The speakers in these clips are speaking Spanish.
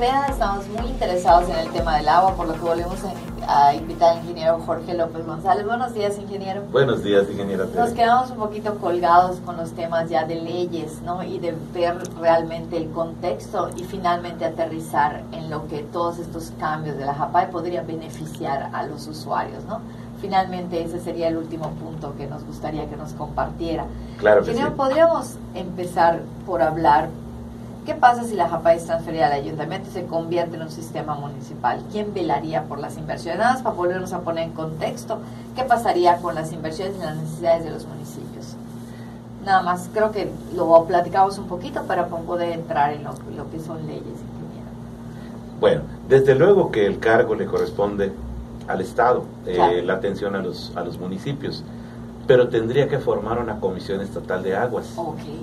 Estamos muy interesados en el tema del agua, por lo que volvemos a, invitar al ingeniero Jorge López González. Buenos días, ingeniero. Buenos días, ingeniero. Nos quedamos un poquito colgados con los temas ya de leyes, ¿no? Y de ver realmente el contexto y finalmente aterrizar en lo que todos estos cambios de la JAPAI podrían beneficiar a los usuarios, ¿no? Finalmente ese sería el último punto que nos gustaría que nos compartiera. Claro que sí. podríamos empezar por hablar ¿Qué pasa si la JAPA es transferida al ayuntamiento y se convierte en un sistema municipal? ¿Quién velaría por las inversiones? Nada más para volvernos a poner en contexto, ¿qué pasaría con las inversiones y las necesidades de los municipios? Nada más, creo que lo platicamos un poquito para poder entrar en lo, que son leyes. Bueno, desde luego que el cargo le corresponde al Estado, eh, la atención a los, a los municipios, pero tendría que formar una comisión estatal de aguas. Okay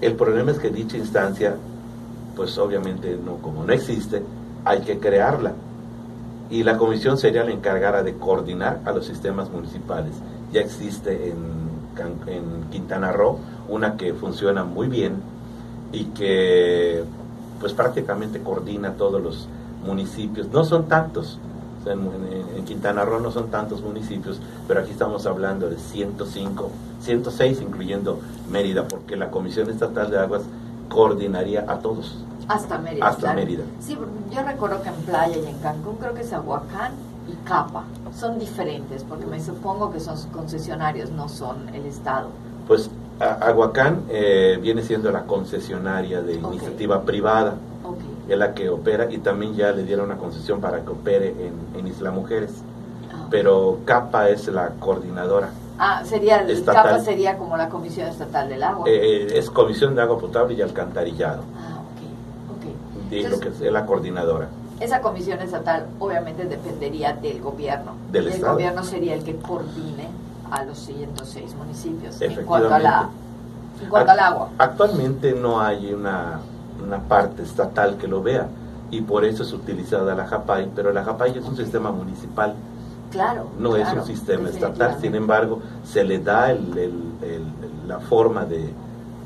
el problema es que dicha instancia, pues obviamente no, como no existe, hay que crearla. Y la comisión sería la encargada de coordinar a los sistemas municipales. Ya existe en, en Quintana Roo una que funciona muy bien y que pues prácticamente coordina todos los municipios. No son tantos, en, Quintana Roo no son tantos municipios, pero aquí estamos hablando de 105, 106 incluyendo Mérida, porque la Comisión Estatal de Aguas coordinaría a todos. Hasta Mérida. Hasta Mérida. Sí, yo recuerdo que en Playa y en Cancún creo que es Aguacán y Capa. Son diferentes, porque me supongo que son concesionarios, no son el Estado. Pues Aguacán eh, viene siendo la concesionaria de iniciativa privada es la que opera y también ya le dieron una concesión para que opere en, Isla Mujeres. Ah, pero CAPA es la coordinadora. Ah, sería, el CAPA sería como la Comisión Estatal del Agua. Eh, es Comisión de Agua Potable y Alcantarillado. Ah, ok, ok. Lo que es, la coordinadora. Esa comisión estatal obviamente dependería del gobierno. Del el gobierno sería el que coordine a los 106 municipios en cuanto, a la, en cuanto al agua. Actualmente no hay una una parte estatal que lo vea y por eso es utilizada la JAPAI, pero la JAPAI es un sistema municipal. Claro. No es un sistema estatal, sin embargo, se le da el, la forma de,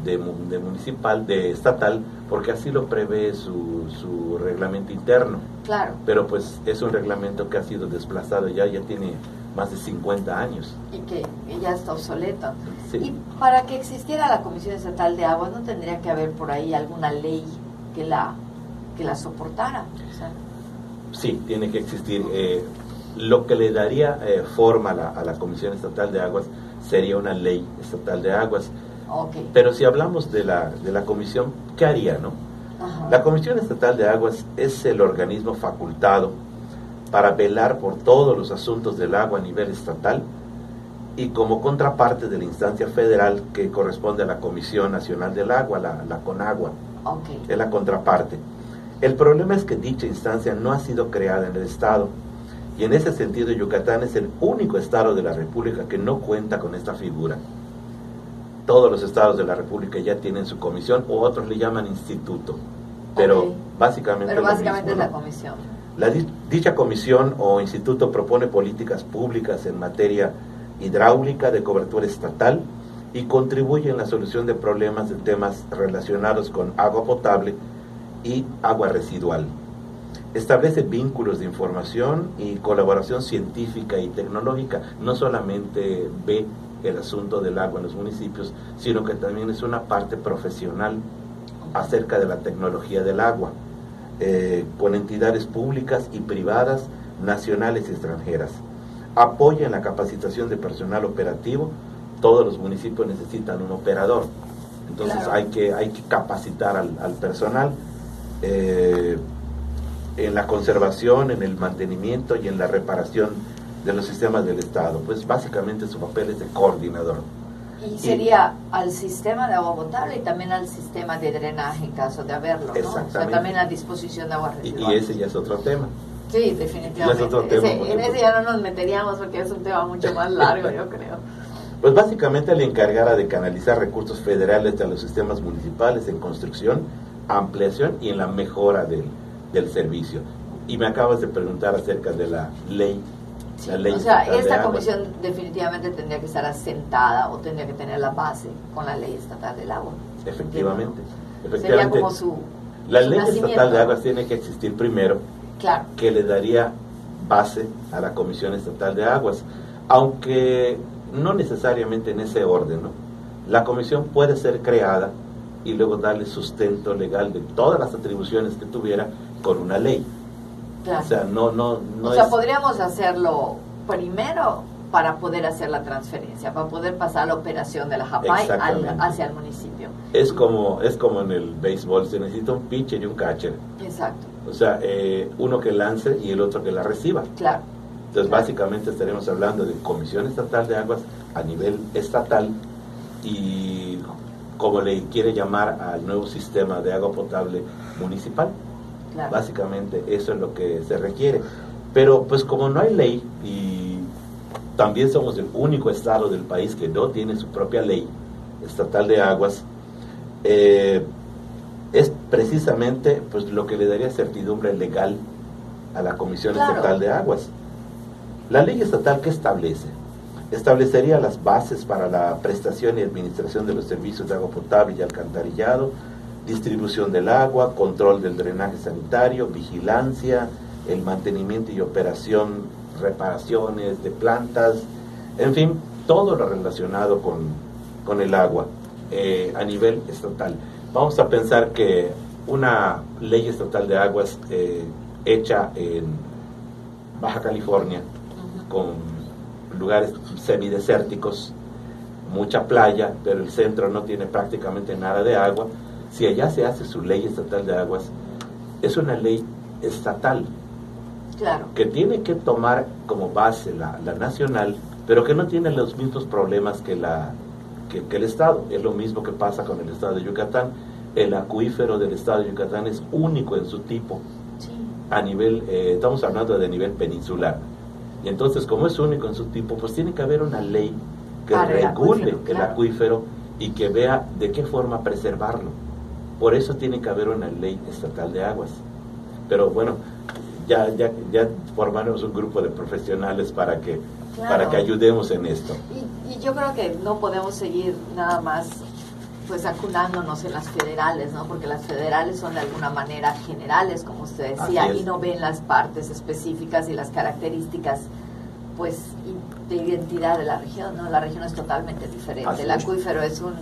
de, municipal, de estatal, porque así lo prevé su, su reglamento interno. Claro. Pero pues es un reglamento que ha sido desplazado ya, ya tiene más de 50 años. Y que, ya está obsoleto. Y para que existiera la Comisión Estatal de Agua, ¿no tendría que haber por ahí alguna ley que la, que la soportara? Sí, tiene que existir. Eh, lo que le daría eh, forma a la, Comisión Estatal de Aguas sería una ley estatal de aguas. Pero si hablamos de la, de la comisión, ¿qué haría, no? La Comisión Estatal de Aguas es el organismo facultado para velar por todos los asuntos del agua a nivel estatal y como contraparte de la instancia federal que corresponde a la Comisión Nacional del Agua, la, la CONAGUA. Es la contraparte. El problema es que dicha instancia no ha sido creada en el Estado y en ese sentido Yucatán es el único estado de la República que no cuenta con esta figura. Todos los estados de la República ya tienen su comisión o otros le llaman instituto, pero básicamente, pero básicamente es la comisión. La, dicha comisión o instituto propone políticas públicas en materia hidráulica de cobertura estatal y contribuye en la solución de problemas de temas relacionados con agua potable y agua residual. Establece vínculos de información y colaboración científica y tecnológica. No solamente ve el asunto del agua en los municipios, sino que también es una parte profesional acerca de la tecnología del agua. Eh, con entidades públicas y privadas, nacionales y extranjeras. Apoya en la capacitación de personal operativo. Todos los municipios necesitan un operador. Entonces hay, que, hay que capacitar al, personal eh, en la conservación, en el mantenimiento y en la reparación de los sistemas del Estado. Pues básicamente su papel es de coordinador. Y sería al sistema de agua potable y también al sistema de drenaje en caso de haberlo, ¿no? O sea, también a disposición de agua residual. Y, ese ya es otro tema. Sí, definitivamente. en ese ya no nos meteríamos porque es un tema mucho más largo, yo creo. Pues básicamente le encargara de canalizar recursos federales a los sistemas municipales en construcción, ampliación y en la mejora del, del servicio. Y me acabas de preguntar acerca de la ley o sea, esta comisión definitivamente tendría que estar asentada o tendría que tener la base con la ley estatal del agua. Efectivamente. Sería como su, La ley estatal de aguas tiene que existir primero, claro. que le daría base a la Comisión Estatal de Aguas, aunque no necesariamente en ese orden. ¿no? La comisión puede ser creada y luego darle sustento legal de todas las atribuciones que tuviera con una ley. Claro. O sea, no, no, no o sea, es- podríamos hacerlo primero para poder hacer la transferencia, para poder pasar la operación de la JAPAI hacia el municipio. es como es como en el béisbol, se necesita un pitcher y un catcher. Exacto, O sea, eh, uno que lance y el otro que la reciba. claro. Entonces, básicamente estaremos hablando de Comisión Estatal de Aguas a nivel estatal y como le quiere llamar al nuevo sistema de agua potable municipal. Claro. Básicamente eso es lo que se requiere. Pero pues como no hay ley y también somos el único estado del país que no tiene su propia ley estatal de aguas, eh, es precisamente pues lo que le daría certidumbre legal a la Comisión Claro. Estatal de Aguas. La ley estatal que establece establecería las bases para la prestación y administración de los servicios de agua potable y alcantarillado, distribución del agua, control del drenaje sanitario, vigilancia, el mantenimiento y operación, reparaciones de plantas, en fin, todo lo relacionado con, con el agua eh, a nivel estatal. Vamos a pensar que una ley estatal de aguas eh, hecha en Baja California, con lugares semidesérticos, mucha playa, pero el centro no tiene prácticamente nada de agua. Si allá se hace su ley estatal de aguas, es una ley estatal Claro, que tiene que tomar como base la, la nacional, pero que no tiene los mismos problemas que, la, que, que el Estado. Es lo mismo que pasa con el Estado de Yucatán. El acuífero del Estado de Yucatán es único en su tipo sí. a nivel, eh, estamos hablando de nivel peninsular. Y entonces, como es único en su tipo, pues tiene que haber una ley que Para el regule el acuífero y que vea de qué forma preservarlo. Por eso tiene que haber una ley estatal de aguas. Pero bueno, ya, ya, ya formaremos un grupo de profesionales para que, Claro. para que ayudemos en esto. Y, y yo creo que no podemos seguir nada más pues acunándonos en las federales, ¿no? Porque las federales son de alguna manera generales, como usted decía, y no ven las partes específicas y las características pues de identidad de la región, ¿no? La región es totalmente diferente. Así el es. acuífero es un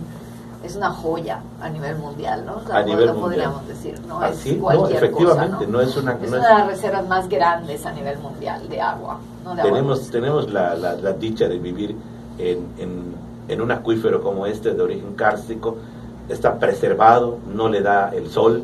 es una joya a nivel mundial, ¿no? O sea, A nivel lo mundial. podríamos decir, no Así, es no, cualquier efectivamente, cosa, no es una- es no una de las reservas más grandes a nivel mundial de agua, ¿no? De tenemos tenemos la, la- la dicha de vivir en, en- en un acuífero como este de origen kárstico está preservado no le da el sol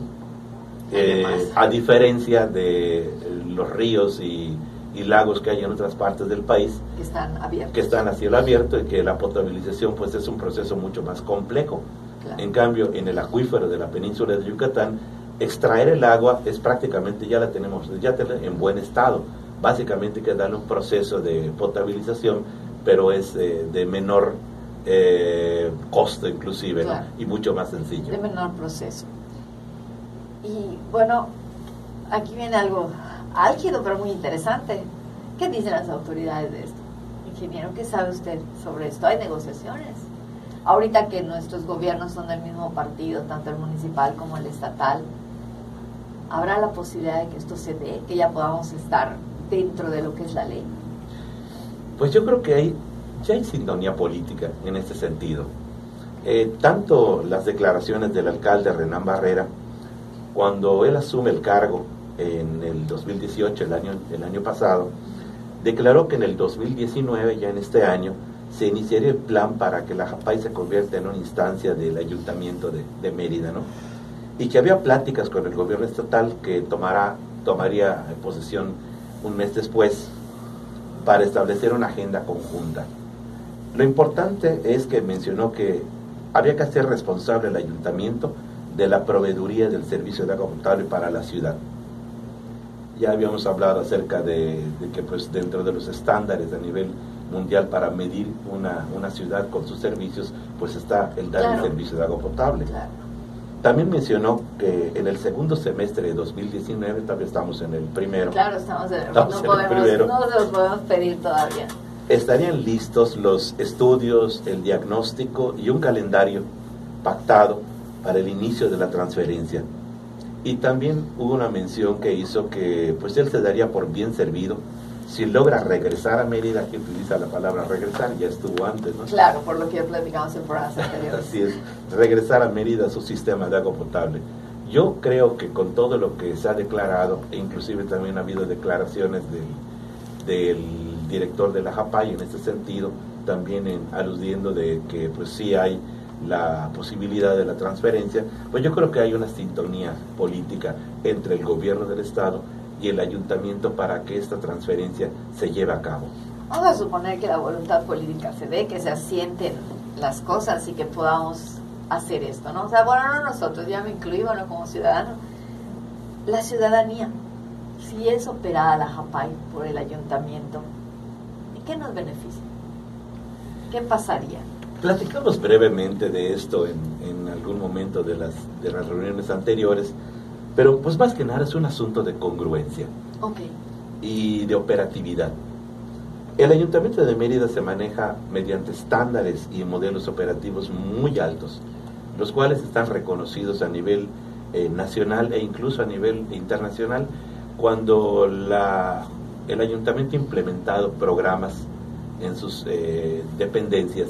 eh, a diferencia de los ríos y, y lagos que hay en otras partes del país que están abiertos. que están a cielo abierto y que la potabilización pues es un proceso mucho más complejo Claro. en cambio, en el acuífero de la península de Yucatán, extraer el agua es prácticamente, ya la tenemos, ya tenemos en buen estado. Básicamente hay que darle un proceso de potabilización, pero es eh, de menor eh, costo inclusive, ¿no? Claro. y mucho más sencillo. de menor proceso. Y bueno, aquí viene algo álgido pero muy interesante. ¿Qué dicen las autoridades de esto? Ingeniero, ¿qué sabe usted sobre esto? ¿Hay negociaciones? Ahorita que nuestros gobiernos son del mismo partido, tanto el municipal como el estatal, ¿habrá la posibilidad de que esto se dé, que ya podamos estar dentro de lo que es la ley? Pues yo creo que hay, ya hay sintonía política en este sentido. Eh, tanto las declaraciones del alcalde Renán Barrera, cuando él asume el cargo en el 2018, el año, el año pasado, declaró que en el 2019, ya en este año, se iniciaría el plan para que la JAPAI se convierta en una instancia del ayuntamiento de, Mérida, ¿no? Y que había pláticas con el gobierno estatal que tomará, tomaría posesión un mes después para establecer una agenda conjunta. Lo importante es que mencionó que había que hacer responsable al ayuntamiento de la proveeduría del servicio de agua potable para la ciudad. Ya habíamos hablado acerca de, de que pues dentro de los estándares a nivel mundial para medir una, una ciudad con sus servicios, pues está el dar Claro. el servicio de agua potable. Claro. También mencionó que en el segundo semestre de 2019, todavía estamos en el primero, Claro, estamos de, Estamos no, en el primero. no los podemos pedir todavía. estarían listos los estudios, el diagnóstico y un calendario pactado para el inicio de la transferencia. Y también hubo una mención que hizo que pues él se daría por bien servido si logra regresar a Mérida, que utiliza la palabra regresar, ya estuvo antes, ¿no? Claro, por lo que platicamos en programas anteriores. Así es, regresar a Mérida a su sistema de agua potable. Yo creo que con todo lo que se ha declarado, e inclusive también ha habido declaraciones del, del director de la JAPAI en este sentido, también en, aludiendo de que pues sí hay la posibilidad de la transferencia, pues yo creo que hay una sintonía política entre el gobierno del Estado y el ayuntamiento para que esta transferencia se lleve a cabo. Vamos a suponer que la voluntad política se dé, que se asienten las cosas y que podamos hacer esto, ¿no? O sea, bueno, no nosotros, ya me incluyo bueno, como ciudadano, la ciudadanía, si es operada la JAPAI por el ayuntamiento, ¿y qué nos beneficia? ¿Qué pasaría? Platicamos brevemente de esto en, en algún momento de las, de las reuniones anteriores, pero pues más que nada es un asunto de congruencia Okay. y de operatividad. El Ayuntamiento de Mérida se maneja mediante estándares y modelos operativos muy altos, los cuales están reconocidos a nivel eh, nacional e incluso a nivel internacional cuando la, el ayuntamiento ha implementado programas en sus eh, dependencias.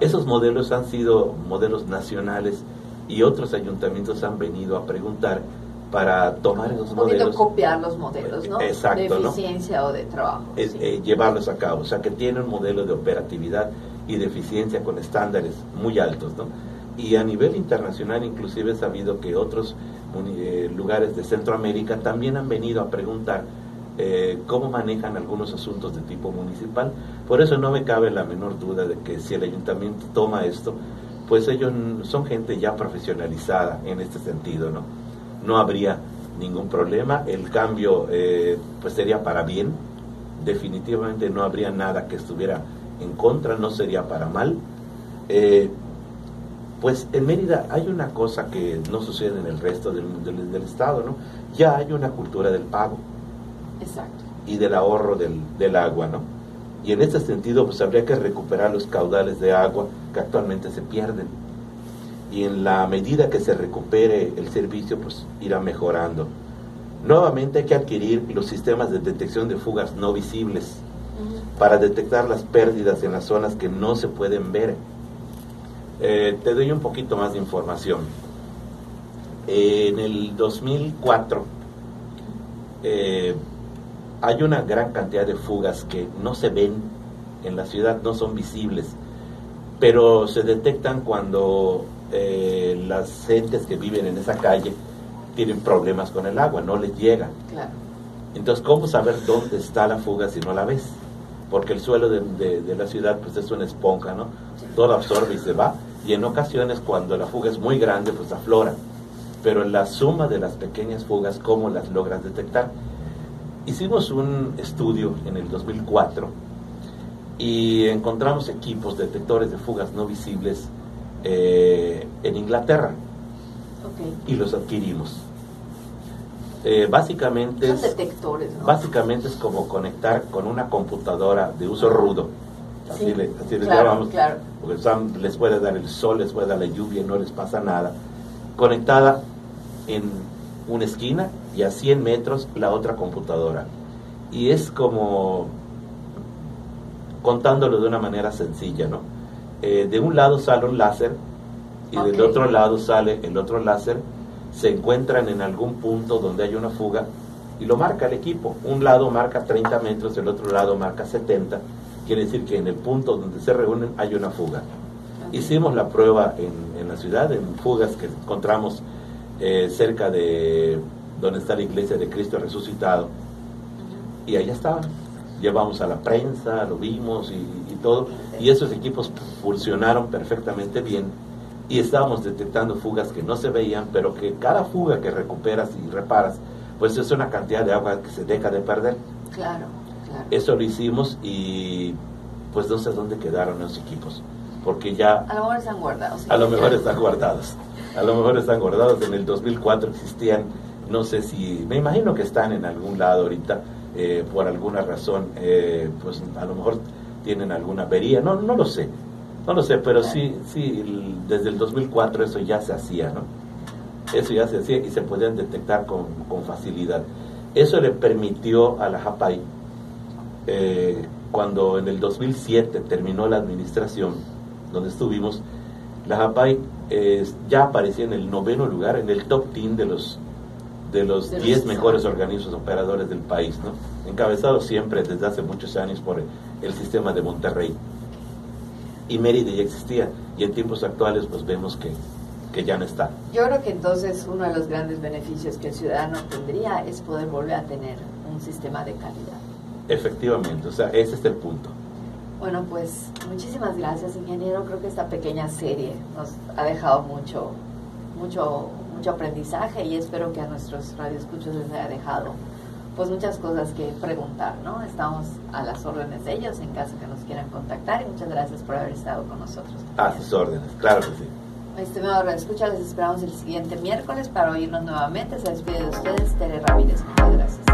Esos modelos han sido modelos nacionales y otros ayuntamientos han venido a preguntar para tomar esos modelos copiar los modelos, ¿no? Exacto, De ¿no? eficiencia o de trabajo. es, sí. eh, llevarlos a cabo, o sea que tiene un modelo de operatividad y de eficiencia con estándares muy altos, ¿no? Y a nivel internacional inclusive he sabido que otros eh, lugares de Centroamérica también han venido a preguntar eh, cómo manejan algunos asuntos de tipo municipal. Por eso no me cabe la menor duda de que si el ayuntamiento toma esto, pues ellos son gente ya profesionalizada en este sentido, ¿no? No habría ningún problema, el cambio eh, pues sería para bien, definitivamente no habría nada que estuviera en contra, no sería para mal. Eh, pues en Mérida hay una cosa que no sucede en el resto del, del- del estado, ¿no? Ya hay una cultura del pago Exacto. y del ahorro del, del agua, ¿no? Y en este sentido, pues habría que recuperar los caudales de agua que actualmente se pierden. Y en la medida que se recupere el servicio, pues irá mejorando. Nuevamente hay que adquirir los sistemas de detección de fugas no visibles para detectar las pérdidas en las zonas que no se pueden ver. Eh, te doy un poquito más de información. en el 2004 eh, hay una gran cantidad de fugas que no se ven en la ciudad, no son visibles, pero se detectan cuando eh, las gentes que viven en esa calle tienen problemas con el agua, no les llega. Claro. Entonces, ¿cómo saber dónde está la fuga si no la ves? Porque el suelo de, de- de la ciudad pues es una esponja, ¿no? Todo absorbe y se va. Y en ocasiones cuando la fuga es muy grande, pues aflora. Pero la suma de las pequeñas fugas, ¿cómo las logras detectar? Hicimos un estudio en el 2004 y encontramos equipos detectores de fugas no visibles eh, en Inglaterra Ok. y los adquirimos. Eh, básicamente Son es, detectores, ¿no? básicamente es como conectar con una computadora de uso rudo. Así, Sí, le, así les claro, llamamos. claro. Porque les puede dar el sol, les puede dar la lluvia y no les pasa nada. Conectada en una esquina y a 100 metros la otra computadora. Y es como contándolo de una manera sencilla, ¿no? Eh, de un lado sale un láser y del otro lado sale el otro láser, se encuentran en algún punto donde hay una fuga y lo marca el equipo. Un lado marca 30 metros, el otro lado marca 70. Quiere decir que en el punto donde se reúnen hay una fuga. Hicimos la prueba en, en la ciudad, en fugas que encontramos eh, cerca de donde está la iglesia de Cristo resucitado. Y allá estaban. Llevamos a la prensa, lo vimos y, y todo. Y esos equipos funcionaron perfectamente bien. Y estábamos detectando fugas que no se veían, pero que cada fuga que recuperas y reparas, pues es una cantidad de agua que se deja de perder. Claro, claro. Eso lo hicimos y pues no sé dónde quedaron esos equipos. Porque ya A lo mejor están guardados. sí. a lo mejor están guardados. A lo mejor están guardados. En el 2004 existían, no sé si, me imagino que están en algún lado ahorita, eh, por alguna razón, eh, pues a lo mejor tienen alguna avería, no, no lo sé, no lo sé, pero sí, sí, desde el 2004 eso ya se hacía, ¿no? Eso ya se hacía y se podían detectar con, con facilidad. Eso le permitió a la JAPAI, eh, cuando en el 2007 terminó la administración, donde estuvimos, la JAPAI eh, ya aparecía en el noveno lugar, en el top 10 de los de los 10 mejores organismos operadores del país, ¿no? encabezado siempre desde hace muchos años por el, sistema de Monterrey. Y Mérida ya existía, y en tiempos actuales pues vemos que, que ya no está. Yo creo que entonces uno de los grandes beneficios que el ciudadano tendría es poder volver a tener un sistema de calidad. Efectivamente, o sea, ese es el punto. Bueno, pues muchísimas gracias, ingeniero. Creo que esta pequeña serie nos ha dejado mucho, mucho mucho aprendizaje y espero que a nuestros radioescuchos les haya dejado pues muchas cosas que preguntar, ¿no? Estamos a las órdenes de ellos en caso que nos quieran contactar y muchas gracias por haber estado con nosotros. A sus órdenes, claro que sí. Estimado radioescucha, les esperamos el siguiente miércoles para oírnos nuevamente. Se despide de ustedes Tere Ramírez. Muchas gracias.